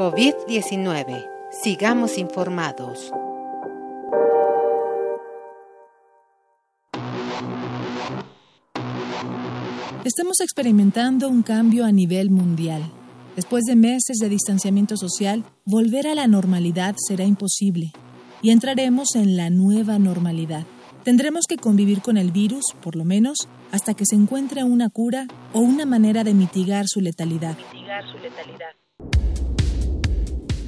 COVID-19. Sigamos informados. Estamos experimentando un cambio a nivel mundial. Después de meses de distanciamiento social, volver a la normalidad será imposible y entraremos en la nueva normalidad. Tendremos que convivir con el virus, por lo menos, hasta que se encuentre una cura o una manera de mitigar su letalidad.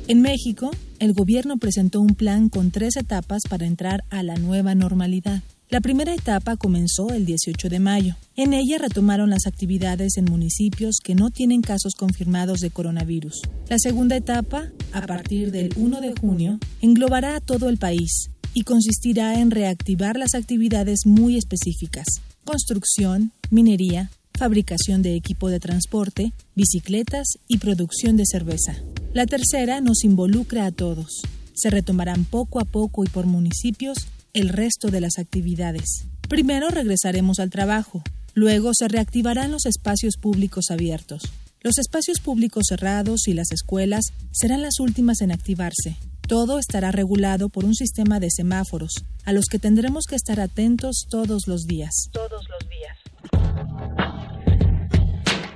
En México, el gobierno presentó un plan con tres etapas para entrar a la nueva normalidad. La primera etapa comenzó el 18 de mayo. En ella retomaron las actividades en municipios que no tienen casos confirmados de coronavirus. La segunda etapa, a partir del 1 de junio, englobará a todo el país y consistirá en reactivar las actividades muy específicas. Construcción, minería, fabricación de equipo de transporte, bicicletas y producción de cerveza. La tercera nos involucra a todos. Se retomarán poco a poco y por municipios el resto de las actividades. Primero regresaremos al trabajo, luego se reactivarán los espacios públicos abiertos. Los espacios públicos cerrados y las escuelas serán las últimas en activarse. Todo estará regulado por un sistema de semáforos, a los que tendremos que estar atentos todos los días. Todos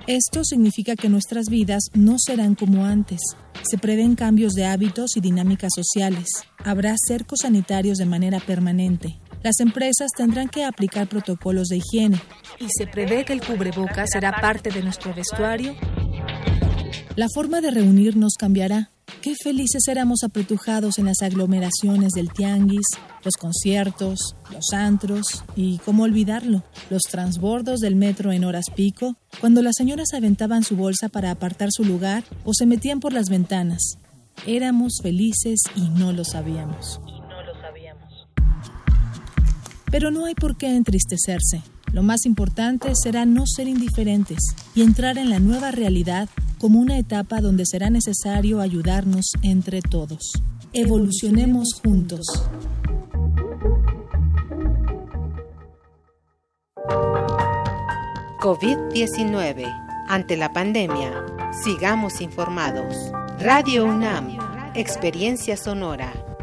Esto significa que nuestras vidas no serán como antes. Se prevén cambios de hábitos y dinámicas sociales. Habrá cercos sanitarios de manera permanente. Las empresas tendrán que aplicar protocolos de higiene. Y se prevé que el cubreboca será parte de nuestro vestuario. La forma de reunirnos cambiará. Qué felices éramos apretujados en las aglomeraciones del tianguis, los conciertos, los antros y, cómo olvidarlo, los transbordos del metro en horas pico, cuando las señoras aventaban su bolsa para apartar su lugar o se metían por las ventanas. Éramos felices y no lo sabíamos. No lo sabíamos. Pero no hay por qué entristecerse. Lo más importante será no ser indiferentes y entrar en la nueva realidad como una etapa donde será necesario ayudarnos entre todos. Evolucionemos juntos. COVID-19. Ante la pandemia, sigamos informados. Radio UNAM, Experiencia Sonora.